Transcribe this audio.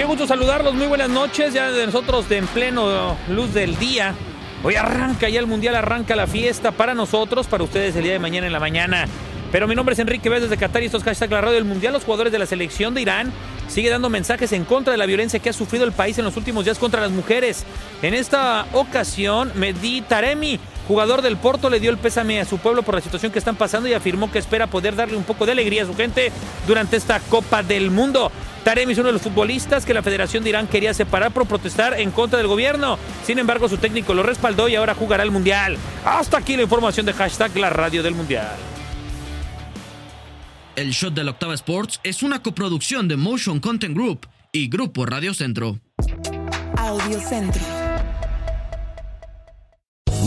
Qué gusto saludarlos, muy buenas noches, ya de nosotros de en pleno luz del día. Hoy arranca ya el Mundial, arranca la fiesta para nosotros, para ustedes el día de mañana en la mañana. Pero mi nombre es Enrique Vélez desde Qatar y esto es hashtag la radio del Mundial. Los jugadores de la selección de Irán sigue dando mensajes en contra de la violencia que ha sufrido el país en los últimos días contra las mujeres. En esta ocasión, Mehdi Taremi, jugador del Porto, le dio el pésame a su pueblo por la situación que están pasando y afirmó que espera poder darle un poco de alegría a su gente durante esta Copa del Mundo. Taremi es uno de los futbolistas que la Federación de Irán quería separar por protestar en contra del gobierno. Sin embargo, su técnico lo respaldó y ahora jugará el Mundial. Hasta aquí la información de hashtag la radio del Mundial. El Shot de la Octava Sports es una coproducción de Motion Content Group y Grupo Radio Centro. Audio Centro.